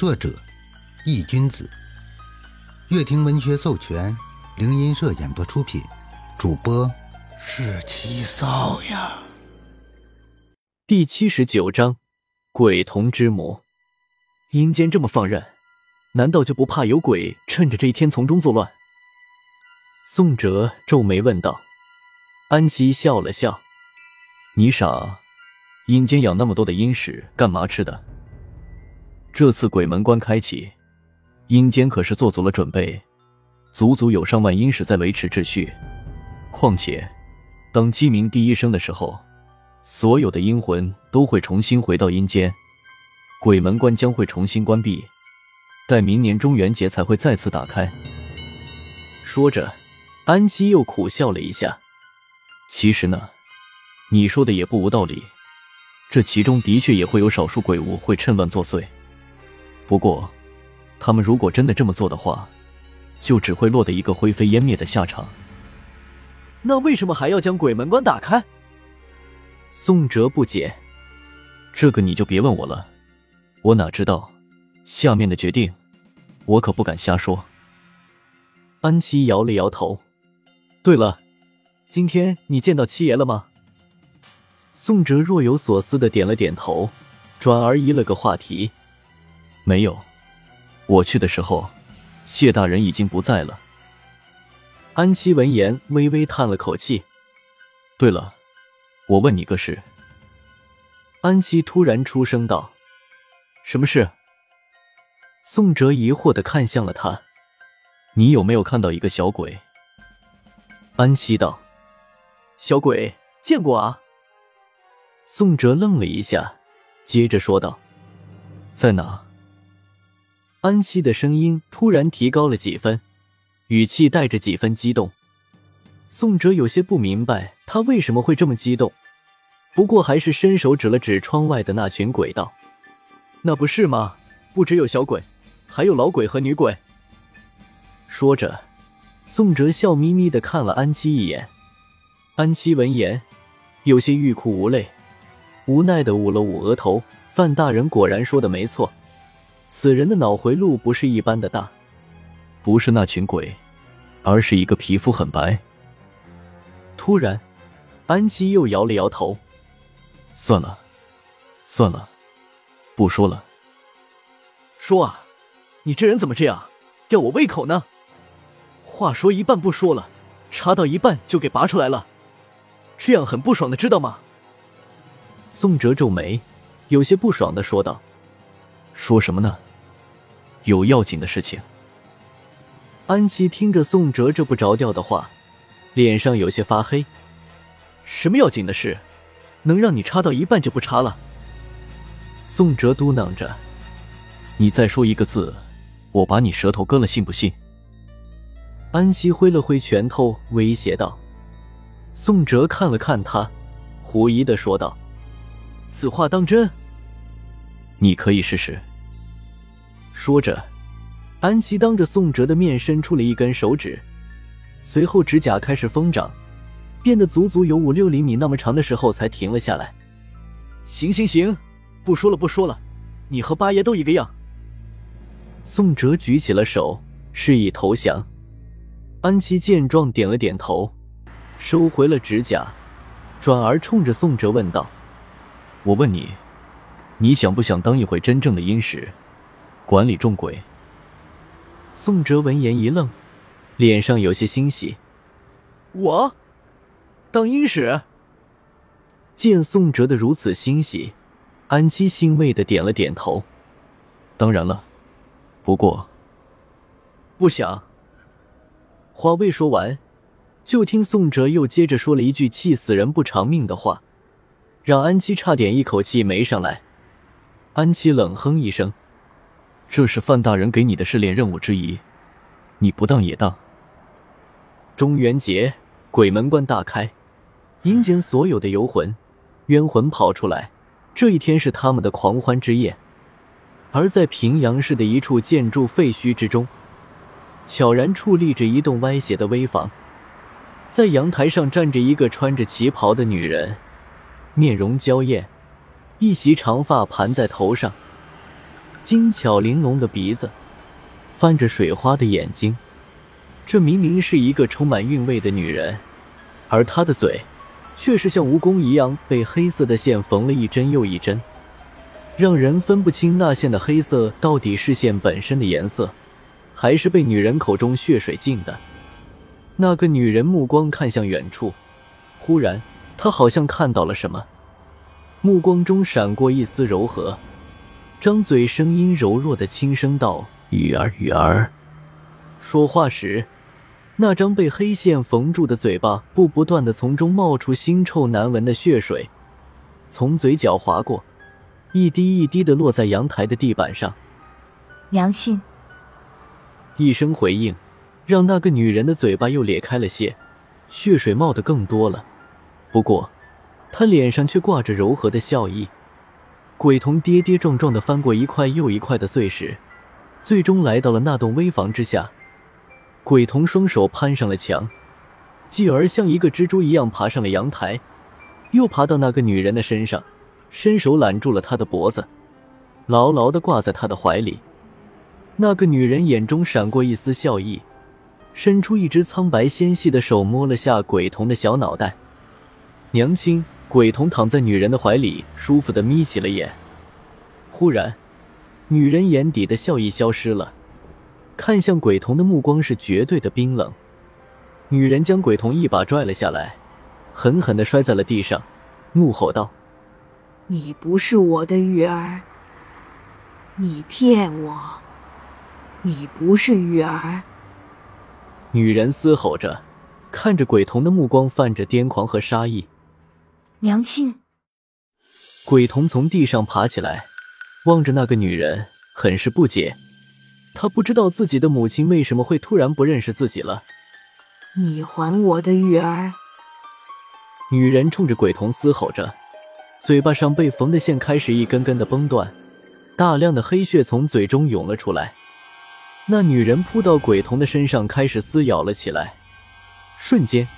作者：易君子，乐亭文学授权，灵音社演播出品，主播是七少呀。第七十九章：鬼童之魔。阴间这么放任，难道就不怕有鬼趁着这一天从中作乱？宋哲皱眉问道。安琪笑了笑：“你傻，阴间养那么多的阴使干嘛吃的？这次鬼门关开启，阴间可是做足了准备，足足有上万阴使在维持秩序。况且，当鸡鸣第一声的时候，所有的阴魂都会重新回到阴间，鬼门关将会重新关闭，待明年中元节才会再次打开。”说着，安西又苦笑了一下。其实呢，你说的也不无道理，这其中的确也会有少数鬼物会趁乱作祟。不过，他们如果真的这么做的话，就只会落得一个灰飞烟灭的下场。那为什么还要将鬼门关打开？宋哲不解，这个你就别问我了，我哪知道，下面的决定，我可不敢瞎说。安琪摇了摇头。对了。今天你见到七爷了吗？宋哲若有所思的点了点头，转而移了个话题：“没有，我去的时候，谢大人已经不在了。”安七闻言微微叹了口气。对了，我问你个事。安七突然出声道：“什么事？”宋哲疑惑的看向了他：“你有没有看到一个小鬼？”安七道。小鬼见过啊！宋哲愣了一下，接着说道：“在哪？”安七的声音突然提高了几分，语气带着几分激动。宋哲有些不明白他为什么会这么激动，不过还是伸手指了指窗外的那群鬼道：“那不是吗？不只有小鬼，还有老鬼和女鬼。”说着，宋哲笑眯眯的看了安七一眼。安七闻言，有些欲哭无泪，无奈的捂了捂额头。范大人果然说的没错，此人的脑回路不是一般的大，不是那群鬼，而是一个皮肤很白。突然，安七又摇了摇头，算了，算了，不说了。说啊，你这人怎么这样，吊我胃口呢？话说一半不说了，插到一半就给拔出来了。这样很不爽的，知道吗？宋哲皱眉，有些不爽的说道：“说什么呢？有要紧的事情。”安琪听着宋哲这不着调的话，脸上有些发黑。什么要紧的事，能让你插到一半就不插了？宋哲嘟囔着：“你再说一个字，我把你舌头割了，信不信？”安琪挥了挥拳头，威胁道。宋哲看了看他，狐疑的说道：“此话当真？你可以试试。”说着，安琪当着宋哲的面伸出了一根手指，随后指甲开始疯长，变得足足有五六厘米那么长的时候才停了下来。行行行，不说了不说了，你和八爷都一个样。宋哲举起了手，示意投降。安琪见状，点了点头。收回了指甲，转而冲着宋哲问道：“我问你，你想不想当一回真正的阴使，管理众鬼？”宋哲闻言一愣，脸上有些欣喜：“我当阴使？”见宋哲的如此欣喜，安七欣慰的点了点头：“当然了，不过不想。”话未说完。就听宋哲又接着说了一句气死人不偿命的话，让安七差点一口气没上来。安七冷哼一声：“这是范大人给你的试炼任务之一，你不当也当。”中元节，鬼门关大开，阴间所有的游魂、冤魂跑出来，这一天是他们的狂欢之夜。而在平阳市的一处建筑废墟之中，悄然矗立着一栋歪斜的危房。在阳台上站着一个穿着旗袍的女人，面容娇艳，一袭长发盘在头上，精巧玲珑的鼻子，泛着水花的眼睛。这明明是一个充满韵味的女人，而她的嘴，却是像蜈蚣一样被黑色的线缝了一针又一针，让人分不清那线的黑色到底是线本身的颜色，还是被女人口中血水浸的。那个女人目光看向远处，忽然，她好像看到了什么，目光中闪过一丝柔和，张嘴，声音柔弱的轻声道：“雨儿，雨儿。”说话时，那张被黑线缝住的嘴巴不不断的从中冒出腥臭难闻的血水，从嘴角划过，一滴一滴的落在阳台的地板上。娘亲，一声回应。让那个女人的嘴巴又裂开了些，血水冒得更多了。不过，他脸上却挂着柔和的笑意。鬼童跌跌撞撞地翻过一块又一块的碎石，最终来到了那栋危房之下。鬼童双手攀上了墙，继而像一个蜘蛛一样爬上了阳台，又爬到那个女人的身上，伸手揽住了她的脖子，牢牢地挂在她的怀里。那个女人眼中闪过一丝笑意。伸出一只苍白纤细的手，摸了下鬼童的小脑袋。娘亲，鬼童躺在女人的怀里，舒服的眯起了眼。忽然，女人眼底的笑意消失了，看向鬼童的目光是绝对的冰冷。女人将鬼童一把拽了下来，狠狠的摔在了地上，怒吼道：“你不是我的玉儿！你骗我！你不是玉儿！”女人嘶吼着，看着鬼童的目光泛着癫狂和杀意。娘亲，鬼童从地上爬起来，望着那个女人，很是不解。他不知道自己的母亲为什么会突然不认识自己了。你还我的玉儿！女人冲着鬼童嘶吼着，嘴巴上被缝的线开始一根根的崩断，大量的黑血从嘴中涌了出来。那女人扑到鬼童的身上，开始撕咬了起来。瞬间，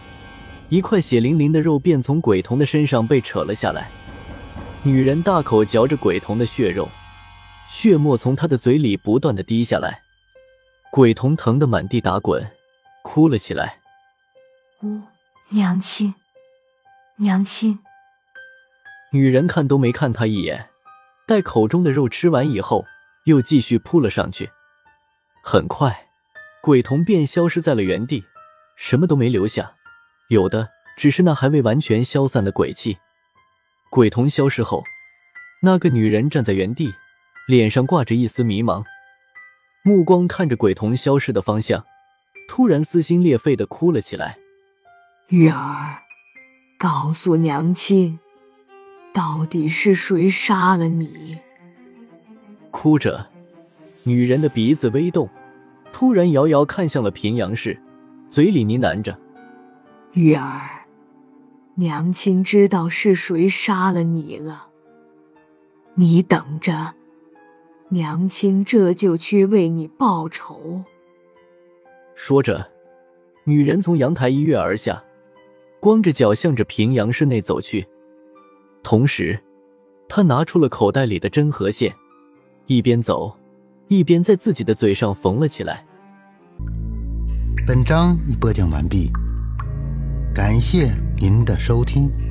一块血淋淋的肉便从鬼童的身上被扯了下来。女人大口嚼着鬼童的血肉，血沫从她的嘴里不断的滴下来。鬼童疼得满地打滚，哭了起来。呜，娘亲，娘亲。女人看都没看他一眼，待口中的肉吃完以后，又继续扑了上去。很快，鬼童便消失在了原地，什么都没留下，有的只是那还未完全消散的鬼气。鬼童消失后，那个女人站在原地，脸上挂着一丝迷茫，目光看着鬼童消失的方向，突然撕心裂肺的哭了起来：“玉儿，告诉娘亲，到底是谁杀了你？”哭着。女人的鼻子微动，突然遥遥看向了平阳市，嘴里呢喃着：“玉儿，娘亲知道是谁杀了你了。你等着，娘亲这就去为你报仇。”说着，女人从阳台一跃而下，光着脚向着平阳室内走去。同时，她拿出了口袋里的针和线，一边走。一边在自己的嘴上缝了起来。本章已播讲完毕，感谢您的收听。